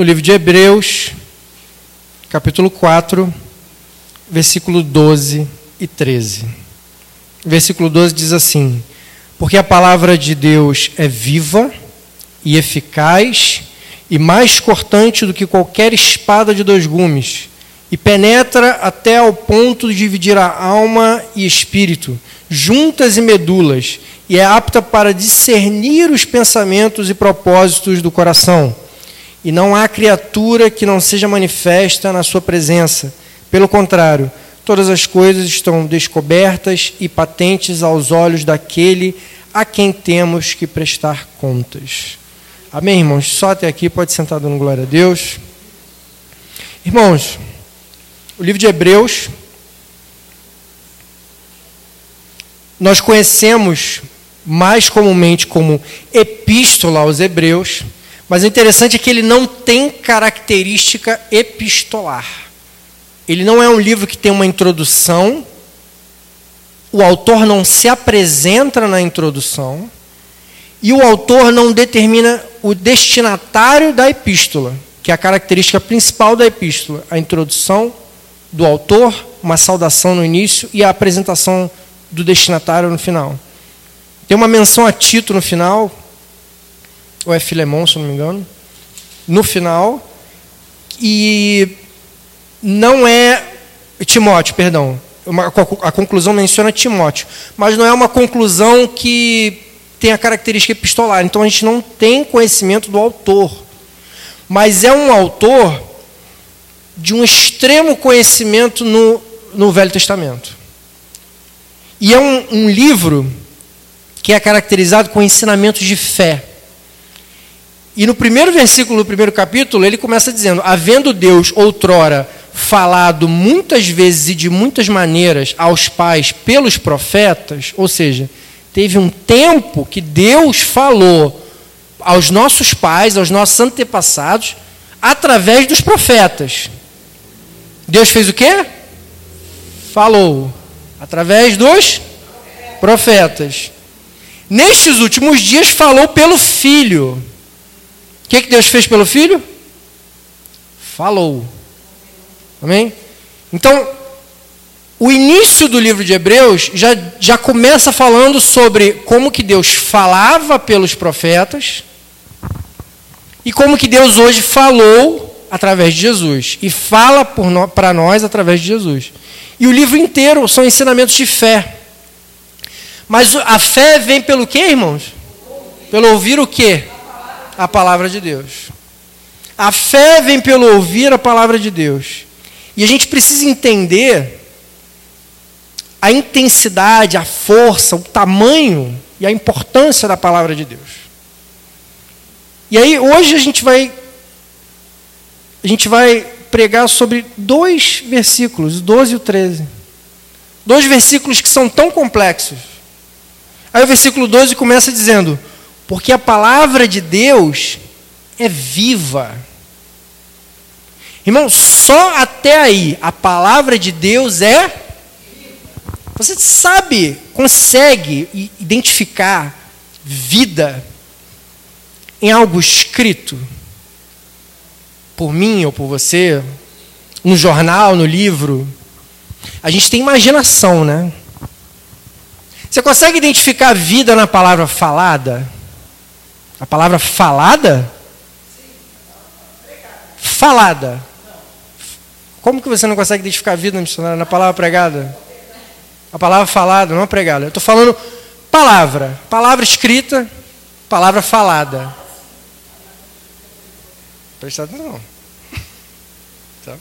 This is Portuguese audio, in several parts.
no livro de Hebreus, capítulo 4, versículo 12 e 13. Versículo 12 diz assim: Porque a palavra de Deus é viva e eficaz e mais cortante do que qualquer espada de dois gumes, e penetra até ao ponto de dividir a alma e espírito, juntas e medulas, e é apta para discernir os pensamentos e propósitos do coração. E não há criatura que não seja manifesta na sua presença. Pelo contrário, todas as coisas estão descobertas e patentes aos olhos daquele a quem temos que prestar contas. Amém, irmãos? Só até aqui, pode sentar dando glória a Deus. Irmãos, o livro de Hebreus, nós conhecemos mais comumente como epístola aos Hebreus, mas o interessante é que ele não tem característica epistolar. Ele não é um livro que tem uma introdução, o autor não se apresenta na introdução, e o autor não determina o destinatário da epístola, que é a característica principal da epístola, a introdução do autor, uma saudação no início e a apresentação do destinatário no final. Tem uma menção a Tito no final, ou é Filemão, se não me engano, no final, e não é Timóteo, perdão. Uma, a conclusão menciona Timóteo, mas não é uma conclusão que tem a característica epistolar. Então a gente não tem conhecimento do autor. Mas é um autor de um extremo conhecimento no, no Velho Testamento. E é um, um livro que é caracterizado com ensinamentos de fé. E no primeiro versículo do primeiro capítulo, ele começa dizendo: Havendo Deus outrora falado muitas vezes e de muitas maneiras aos pais pelos profetas, ou seja, Teve um tempo que Deus falou aos nossos pais, aos nossos antepassados, através dos profetas. Deus fez o quê? Falou. Através dos profetas. Nestes últimos dias falou pelo Filho. O que, que Deus fez pelo Filho? Falou. Amém? Então, o início do livro de Hebreus já, já começa falando sobre como que Deus falava pelos profetas e como que Deus hoje falou através de Jesus e fala para nós através de Jesus. E o livro inteiro são ensinamentos de fé. Mas a fé vem pelo quê, irmãos? Pelo ouvir o quê? A palavra de Deus. A fé vem pelo ouvir a palavra de Deus. E a gente precisa entender a intensidade, a força, o tamanho e a importância da palavra de Deus. E aí hoje a gente vai a gente vai pregar sobre dois versículos, 12 e o 13. Dois versículos que são tão complexos. Aí o versículo 12 começa dizendo: Porque a palavra de Deus é viva. Irmão, só até aí a palavra de Deus é você sabe, consegue identificar vida em algo escrito por mim ou por você, no jornal, no livro? A gente tem imaginação, né? Você consegue identificar vida na palavra falada? A palavra falada? Falada. Como que você não consegue identificar vida na palavra pregada? A palavra falada, não a pregada. Eu estou falando palavra. Palavra escrita, palavra falada. Presta atenção. Tá?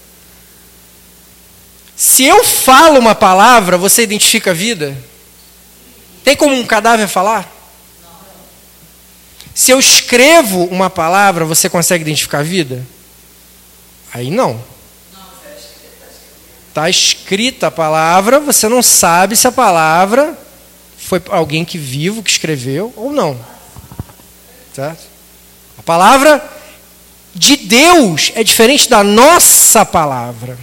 Se eu falo uma palavra, você identifica a vida? Tem como um cadáver falar? Se eu escrevo uma palavra, você consegue identificar a vida? Aí não. Está escrita a palavra, você não sabe se a palavra foi alguém que vivo que escreveu ou não. Certo? A palavra de Deus é diferente da nossa palavra.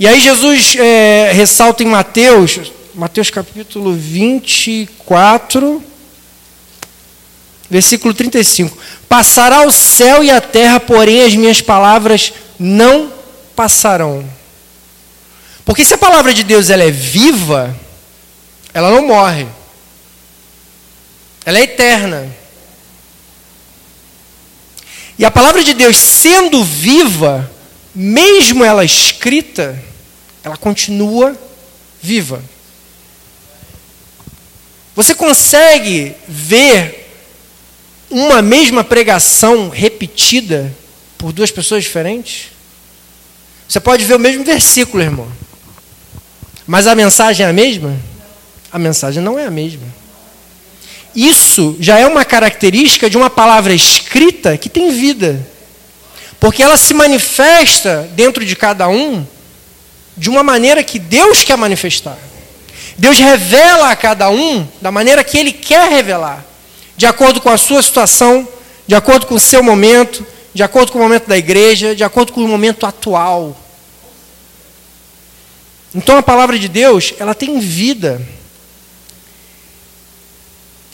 E aí Jesus é, ressalta em Mateus, Mateus capítulo 24, versículo 35. Passará o céu e a terra, porém as minhas palavras não passarão. Porque se a palavra de Deus ela é viva, ela não morre. Ela é eterna. E a palavra de Deus sendo viva, mesmo ela escrita, ela continua viva. Você consegue ver uma mesma pregação repetida por duas pessoas diferentes? Você pode ver o mesmo versículo, irmão. Mas a mensagem é a mesma? A mensagem não é a mesma. Isso já é uma característica de uma palavra escrita que tem vida. Porque ela se manifesta dentro de cada um de uma maneira que Deus quer manifestar. Deus revela a cada um da maneira que Ele quer revelar, de acordo com a sua situação, de acordo com o seu momento, de acordo com o momento da igreja, de acordo com o momento atual. Então a palavra de Deus, ela tem vida.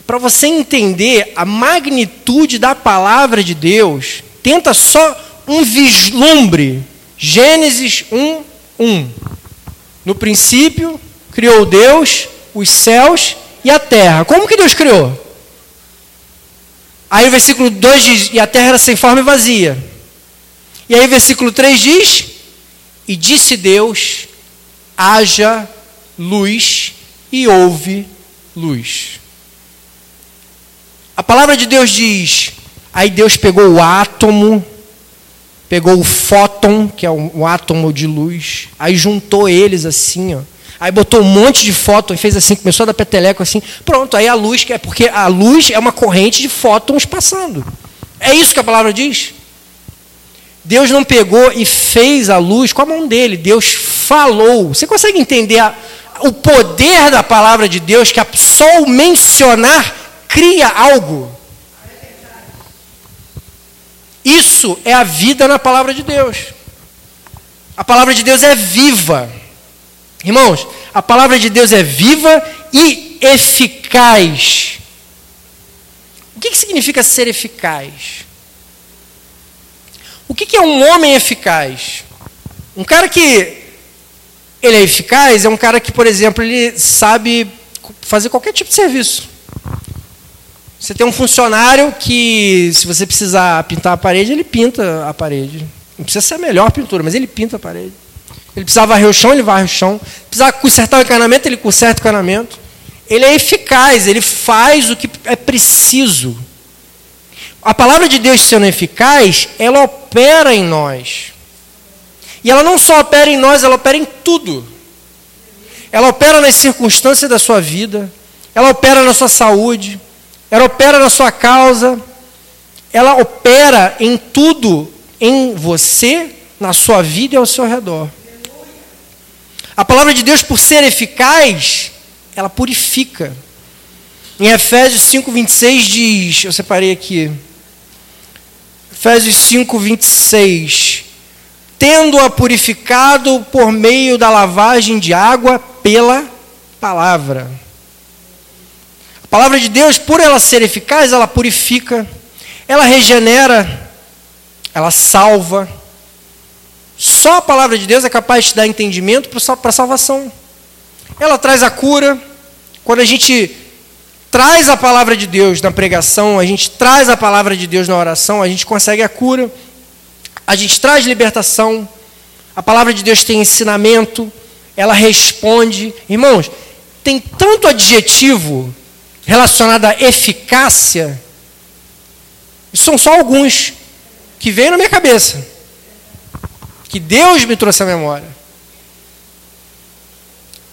Para você entender a magnitude da palavra de Deus, tenta só um vislumbre. Gênesis 1, 1. No princípio, criou Deus os céus e a terra. Como que Deus criou? Aí o versículo 2 diz: E a terra era sem forma e vazia. E aí o versículo 3 diz: E disse Deus: Haja luz, e houve luz. A palavra de Deus diz: Aí Deus pegou o átomo, pegou o fóton, que é um, um átomo de luz, aí juntou eles assim, ó Aí botou um monte de fóton e fez assim, começou a dar peteleco assim. Pronto, aí a luz, é porque a luz é uma corrente de fótons passando. É isso que a palavra diz. Deus não pegou e fez a luz com a mão dele, Deus falou. Você consegue entender a, o poder da palavra de Deus que só o mencionar cria algo? Isso é a vida na palavra de Deus. A palavra de Deus é viva. Irmãos, a palavra de Deus é viva e eficaz. O que, que significa ser eficaz? O que, que é um homem eficaz? Um cara que ele é eficaz é um cara que, por exemplo, ele sabe fazer qualquer tipo de serviço. Você tem um funcionário que, se você precisar pintar a parede, ele pinta a parede. Não precisa ser a melhor pintura, mas ele pinta a parede. Ele precisava varrer o chão, ele varre o chão. Precisava consertar o encanamento, ele conserta o encanamento. Ele é eficaz, ele faz o que é preciso. A palavra de Deus sendo eficaz, ela opera em nós. E ela não só opera em nós, ela opera em tudo. Ela opera nas circunstâncias da sua vida, ela opera na sua saúde, ela opera na sua causa, ela opera em tudo em você, na sua vida e ao seu redor. A palavra de Deus, por ser eficaz, ela purifica. Em Efésios 5, 26 diz, eu separei aqui, Efésios 5, 26, tendo-a purificado por meio da lavagem de água pela palavra. A palavra de Deus, por ela ser eficaz, ela purifica, ela regenera, ela salva, só a palavra de Deus é capaz de dar entendimento para a salvação. Ela traz a cura. Quando a gente traz a palavra de Deus na pregação, a gente traz a palavra de Deus na oração, a gente consegue a cura. A gente traz libertação. A palavra de Deus tem ensinamento. Ela responde. Irmãos, tem tanto adjetivo relacionado à eficácia. São só alguns que vêm na minha cabeça que Deus me trouxe à memória.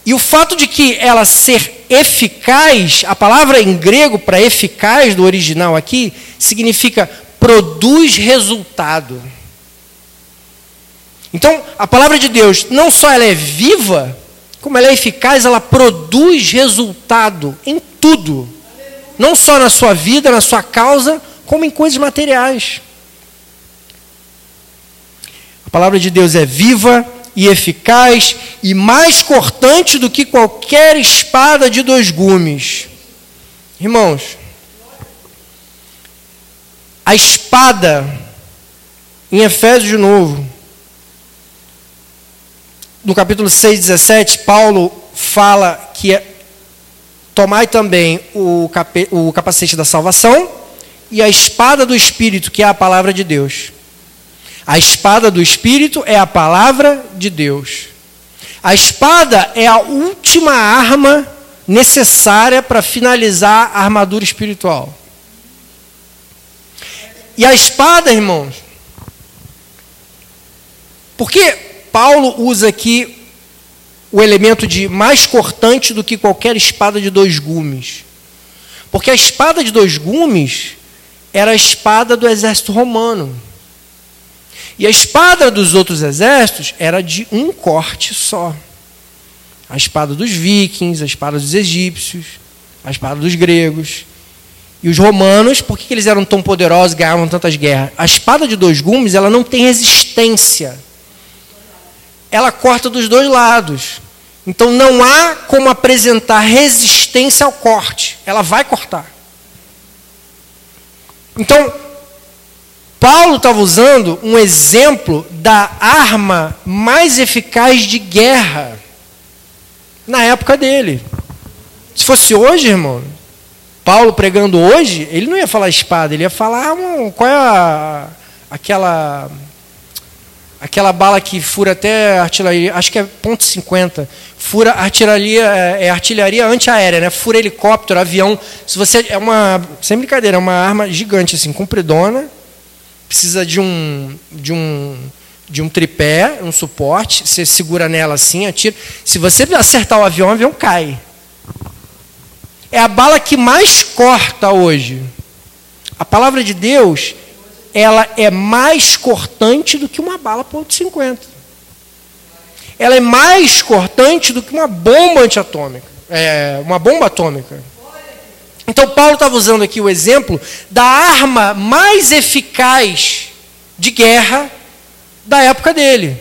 E o fato de que ela ser eficaz, a palavra em grego para eficaz do original aqui, significa produz resultado. Então, a palavra de Deus, não só ela é viva, como ela é eficaz, ela produz resultado em tudo. Não só na sua vida, na sua causa, como em coisas materiais palavra de Deus é viva e eficaz e mais cortante do que qualquer espada de dois gumes. Irmãos, A espada, em Efésios de novo, no capítulo 6, 17, Paulo fala que é, tomai também o, o capacete da salvação e a espada do Espírito, que é a palavra de Deus. A espada do Espírito é a palavra de Deus. A espada é a última arma necessária para finalizar a armadura espiritual. E a espada, irmãos, por que Paulo usa aqui o elemento de mais cortante do que qualquer espada de dois gumes? Porque a espada de dois gumes era a espada do exército romano. E a espada dos outros exércitos era de um corte só. A espada dos vikings, a espada dos egípcios, a espada dos gregos. E os romanos, por que eles eram tão poderosos e ganhavam tantas guerras? A espada de dois gumes, ela não tem resistência. Ela corta dos dois lados. Então não há como apresentar resistência ao corte. Ela vai cortar. Então, Paulo estava usando um exemplo da arma mais eficaz de guerra na época dele. Se fosse hoje, irmão, Paulo pregando hoje, ele não ia falar espada, ele ia falar um, qual é a, aquela aquela bala que fura até artilharia, acho que é ponto .50, fura artilharia, é, é artilharia antiaérea, né? Fura helicóptero, avião. Se você é uma, sem brincadeira, é uma arma gigante assim, compridona, precisa de um de um de um tripé, um suporte, você segura nela assim, atira. Se você acertar o avião, o avião cai. É a bala que mais corta hoje. A palavra de Deus, ela é mais cortante do que uma bala ponto .50. Ela é mais cortante do que uma bomba antiatômica, é, uma bomba atômica. Então, Paulo estava usando aqui o exemplo da arma mais eficaz de guerra da época dele.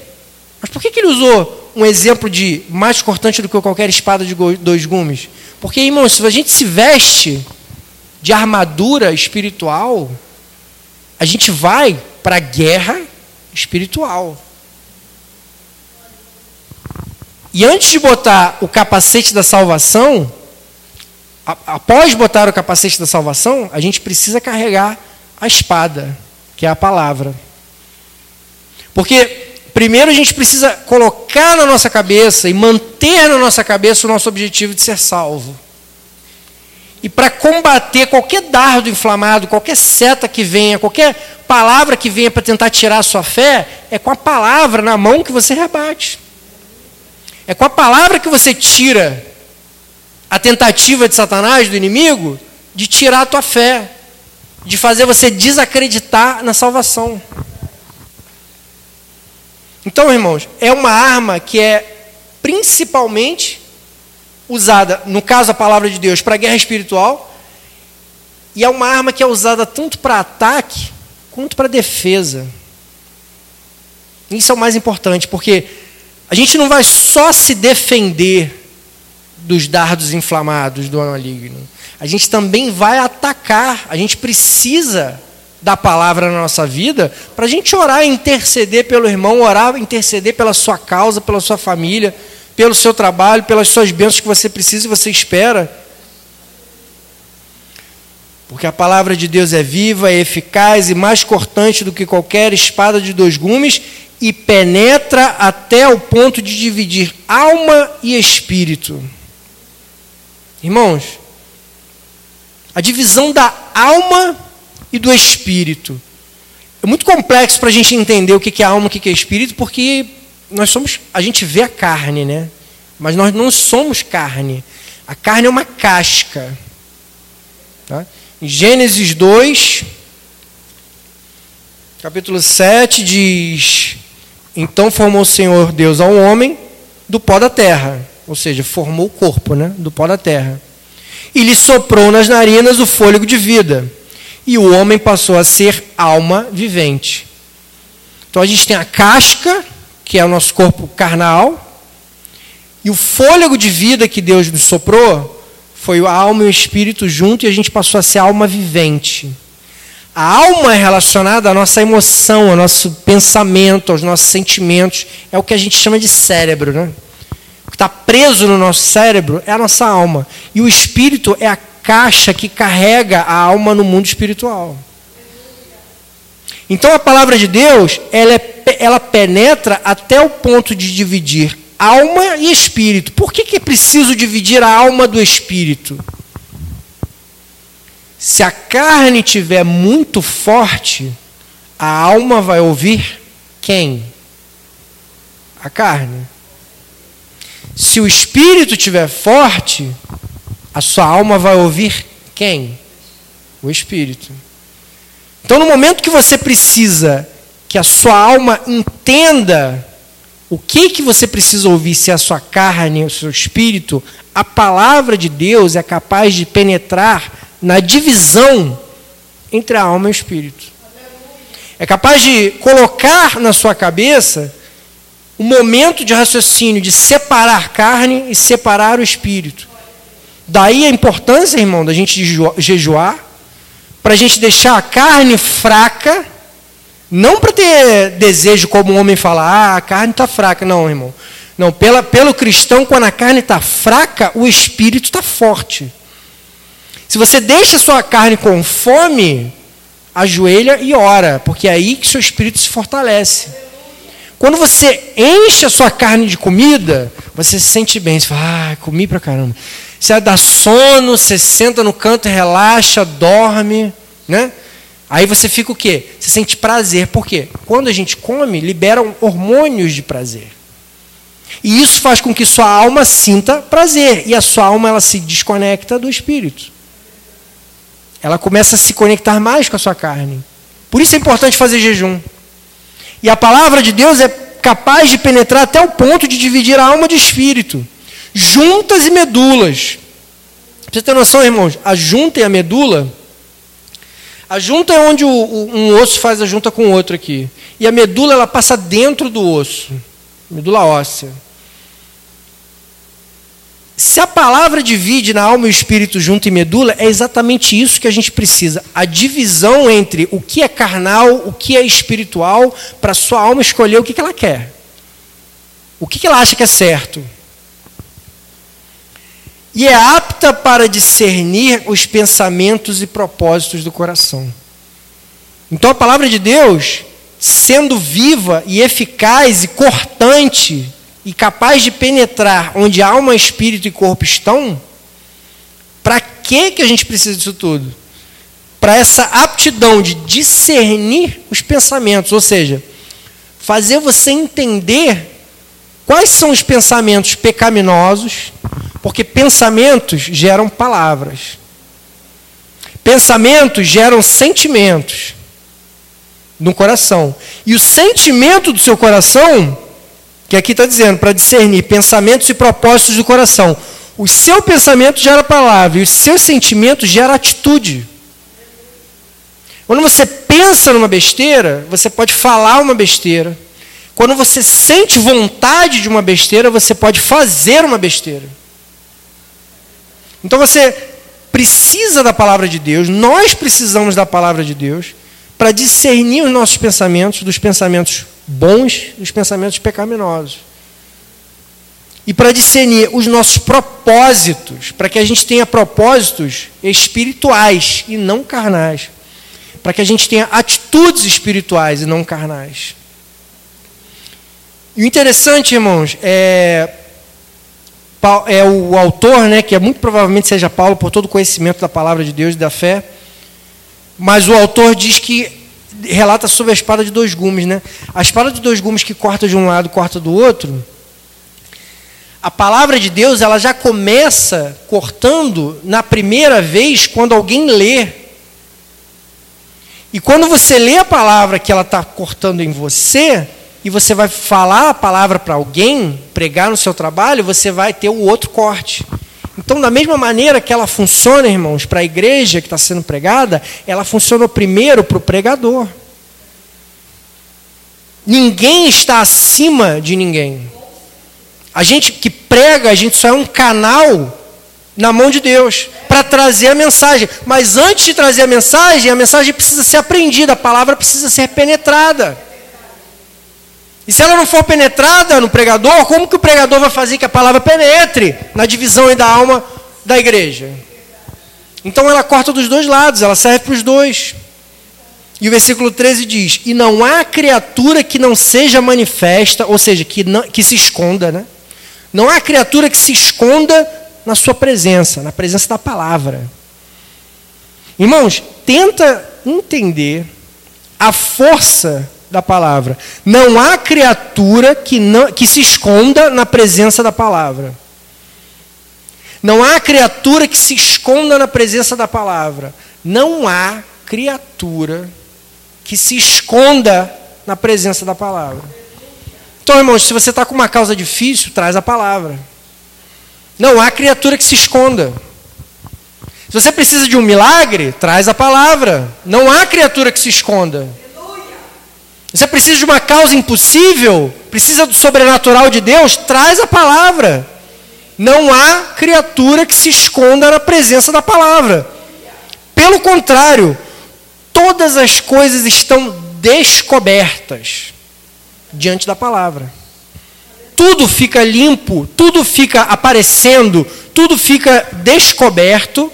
Mas por que, que ele usou um exemplo de mais cortante do que qualquer espada de dois gumes? Porque, irmãos, se a gente se veste de armadura espiritual, a gente vai para a guerra espiritual. E antes de botar o capacete da salvação, após botar o capacete da salvação, a gente precisa carregar a espada, que é a palavra. Porque primeiro a gente precisa colocar na nossa cabeça e manter na nossa cabeça o nosso objetivo de ser salvo. E para combater qualquer dardo inflamado, qualquer seta que venha, qualquer palavra que venha para tentar tirar a sua fé, é com a palavra na mão que você rebate. É com a palavra que você tira a tentativa de Satanás, do inimigo, de tirar a tua fé, de fazer você desacreditar na salvação. Então, irmãos, é uma arma que é principalmente usada, no caso a palavra de Deus, para guerra espiritual, e é uma arma que é usada tanto para ataque quanto para defesa. Isso é o mais importante, porque a gente não vai só se defender dos dardos inflamados do maligno. A gente também vai atacar. A gente precisa da palavra na nossa vida para a gente orar interceder pelo irmão, orar interceder pela sua causa, pela sua família, pelo seu trabalho, pelas suas bênçãos que você precisa e você espera. Porque a palavra de Deus é viva, é eficaz e mais cortante do que qualquer espada de dois gumes e penetra até o ponto de dividir alma e espírito. Irmãos, a divisão da alma e do espírito. É muito complexo para a gente entender o que é alma, o que é espírito, porque nós somos, a gente vê a carne, né? Mas nós não somos carne. A carne é uma casca. Tá? Em Gênesis 2, capítulo 7, diz: Então formou o Senhor Deus ao homem do pó da terra, ou seja, formou o corpo né, do pó da terra, e lhe soprou nas narinas o fôlego de vida e o homem passou a ser alma vivente. Então a gente tem a casca, que é o nosso corpo carnal, e o fôlego de vida que Deus nos soprou foi a alma e o espírito junto e a gente passou a ser alma vivente. A alma é relacionada à nossa emoção, ao nosso pensamento, aos nossos sentimentos. É o que a gente chama de cérebro, né? Que está preso no nosso cérebro é a nossa alma. E o espírito é a caixa que carrega a alma no mundo espiritual. Então a palavra de Deus, ela, é, ela penetra até o ponto de dividir alma e espírito. Por que, que é preciso dividir a alma do espírito? Se a carne tiver muito forte, a alma vai ouvir quem? A carne. Se o espírito tiver forte, a sua alma vai ouvir quem? O espírito. Então, no momento que você precisa que a sua alma entenda o que que você precisa ouvir, se é a sua carne, o seu espírito, a palavra de Deus é capaz de penetrar na divisão entre a alma e o espírito. É capaz de colocar na sua cabeça um momento de raciocínio de separar carne e separar o espírito. Daí a importância, irmão, da gente jejuar, para a gente deixar a carne fraca, não para ter desejo como o homem fala, ah, a carne está fraca. Não, irmão. Não, pela, pelo cristão, quando a carne está fraca, o espírito está forte. Se você deixa sua carne com fome, ajoelha e ora, porque é aí que seu espírito se fortalece. Quando você enche a sua carne de comida, você se sente bem. Você fala, ah, comi pra caramba. Você dá sono, você senta no canto, relaxa, dorme, né? Aí você fica o quê? Você sente prazer. Por quê? Quando a gente come, liberam hormônios de prazer. E isso faz com que sua alma sinta prazer. E a sua alma ela se desconecta do espírito ela começa a se conectar mais com a sua carne. Por isso é importante fazer jejum. E a palavra de Deus é capaz de penetrar até o ponto de dividir a alma de espírito, juntas e medulas. Pra você ter noção, irmãos, a junta e a medula. A junta é onde o, o, um osso faz a junta com o outro aqui. E a medula ela passa dentro do osso. Medula óssea. Se a palavra divide na alma e o espírito junto em medula, é exatamente isso que a gente precisa. A divisão entre o que é carnal, o que é espiritual, para a sua alma escolher o que, que ela quer. O que, que ela acha que é certo. E é apta para discernir os pensamentos e propósitos do coração. Então a palavra de Deus, sendo viva e eficaz e cortante, e capaz de penetrar onde alma, espírito e corpo estão, para que, que a gente precisa disso tudo? Para essa aptidão de discernir os pensamentos, ou seja, fazer você entender quais são os pensamentos pecaminosos, porque pensamentos geram palavras. Pensamentos geram sentimentos no coração. E o sentimento do seu coração que aqui está dizendo, para discernir pensamentos e propósitos do coração. O seu pensamento gera palavra e o seu sentimento gera atitude. Quando você pensa numa besteira, você pode falar uma besteira. Quando você sente vontade de uma besteira, você pode fazer uma besteira. Então você precisa da palavra de Deus, nós precisamos da palavra de Deus para discernir os nossos pensamentos dos pensamentos bons e os pensamentos pecaminosos. E para discernir os nossos propósitos, para que a gente tenha propósitos espirituais e não carnais. Para que a gente tenha atitudes espirituais e não carnais. E o interessante, irmãos, é, é o autor, né, que é muito provavelmente seja Paulo, por todo o conhecimento da palavra de Deus e da fé, mas o autor diz que relata sobre a espada de dois gumes, né? A espada de dois gumes que corta de um lado, corta do outro. A palavra de Deus, ela já começa cortando na primeira vez quando alguém lê. E quando você lê a palavra que ela está cortando em você, e você vai falar a palavra para alguém, pregar no seu trabalho, você vai ter o outro corte. Então, da mesma maneira que ela funciona, irmãos, para a igreja que está sendo pregada, ela funcionou primeiro para o pregador. Ninguém está acima de ninguém. A gente que prega, a gente só é um canal na mão de Deus, para trazer a mensagem. Mas antes de trazer a mensagem, a mensagem precisa ser aprendida, a palavra precisa ser penetrada. E se ela não for penetrada no pregador, como que o pregador vai fazer que a palavra penetre na divisão da alma da igreja? Então ela corta dos dois lados, ela serve para os dois. E o versículo 13 diz: E não há criatura que não seja manifesta, ou seja, que, não, que se esconda, né? Não há criatura que se esconda na sua presença, na presença da palavra. Irmãos, tenta entender a força da palavra. Não há criatura que, não, que se esconda na presença da palavra. Não há criatura que se esconda na presença da palavra. Não há criatura que se esconda na presença da palavra. Então, irmãos, se você está com uma causa difícil, traz a palavra. Não há criatura que se esconda. Se você precisa de um milagre, traz a palavra. Não há criatura que se esconda. Você precisa de uma causa impossível, precisa do sobrenatural de Deus, traz a palavra. Não há criatura que se esconda na presença da palavra. Pelo contrário, todas as coisas estão descobertas diante da palavra tudo fica limpo, tudo fica aparecendo, tudo fica descoberto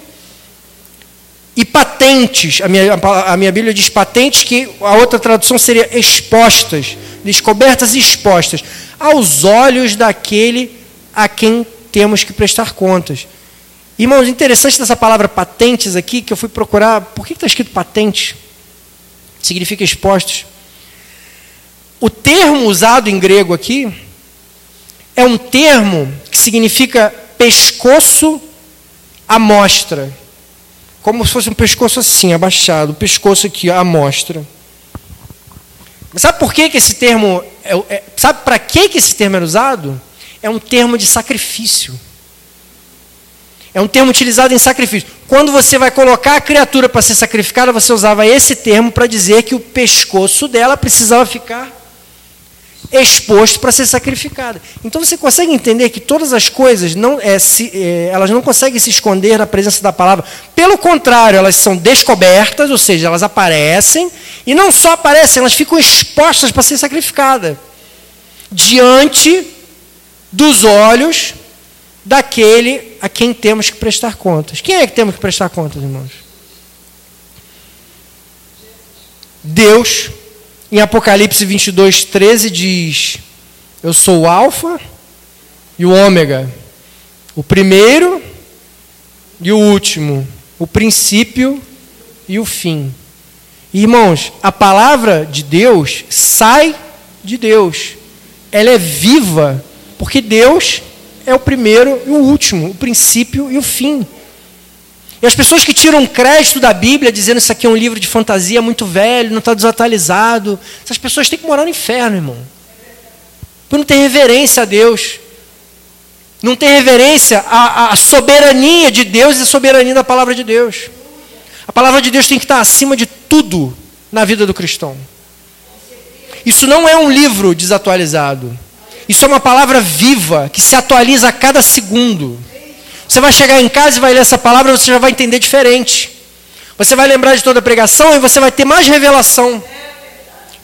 e patentes. A minha, a minha Bíblia diz patentes, que a outra tradução seria expostas, descobertas e expostas, aos olhos daquele a quem temos que prestar contas. Irmãos, interessante dessa palavra patentes aqui, que eu fui procurar, por que está escrito patente? Significa expostos. O termo usado em grego aqui é um termo que significa pescoço à mostra. Como se fosse um pescoço assim, abaixado, o pescoço aqui, à mostra. sabe por que, que esse termo. É, é, sabe para que, que esse termo era usado? É um termo de sacrifício. É um termo utilizado em sacrifício. Quando você vai colocar a criatura para ser sacrificada, você usava esse termo para dizer que o pescoço dela precisava ficar exposto para ser sacrificada. Então você consegue entender que todas as coisas não é, se, é, elas não conseguem se esconder na presença da palavra. Pelo contrário, elas são descobertas, ou seja, elas aparecem e não só aparecem, elas ficam expostas para ser sacrificada diante dos olhos daquele a quem temos que prestar contas. Quem é que temos que prestar contas, irmãos? Deus em Apocalipse 22, 13 diz: Eu sou o Alfa e o Ômega, o primeiro e o último, o princípio e o fim. Irmãos, a palavra de Deus sai de Deus, ela é viva, porque Deus é o primeiro e o último, o princípio e o fim. E as pessoas que tiram crédito da Bíblia dizendo isso aqui é um livro de fantasia muito velho, não está desatualizado, essas pessoas têm que morar no inferno, irmão. Porque não tem reverência a Deus. Não tem reverência à, à soberania de Deus e à soberania da palavra de Deus. A palavra de Deus tem que estar acima de tudo na vida do cristão. Isso não é um livro desatualizado. Isso é uma palavra viva que se atualiza a cada segundo. Você vai chegar em casa e vai ler essa palavra, você já vai entender diferente. Você vai lembrar de toda a pregação e você vai ter mais revelação.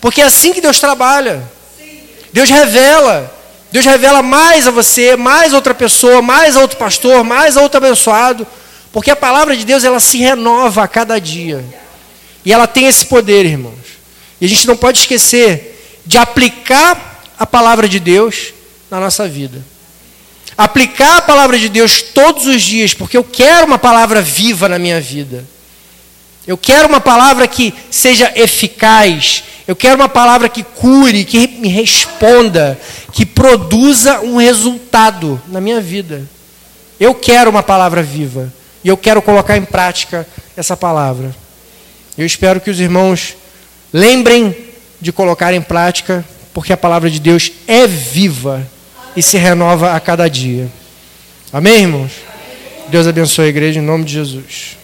Porque é assim que Deus trabalha. Deus revela. Deus revela mais a você, mais a outra pessoa, mais a outro pastor, mais a outro abençoado. Porque a palavra de Deus ela se renova a cada dia. E ela tem esse poder, irmãos. E a gente não pode esquecer de aplicar a palavra de Deus na nossa vida aplicar a palavra de Deus todos os dias, porque eu quero uma palavra viva na minha vida. Eu quero uma palavra que seja eficaz. Eu quero uma palavra que cure, que me responda, que produza um resultado na minha vida. Eu quero uma palavra viva. E eu quero colocar em prática essa palavra. Eu espero que os irmãos lembrem de colocar em prática, porque a palavra de Deus é viva e se renova a cada dia. Amém, irmãos? Deus abençoe a igreja em nome de Jesus.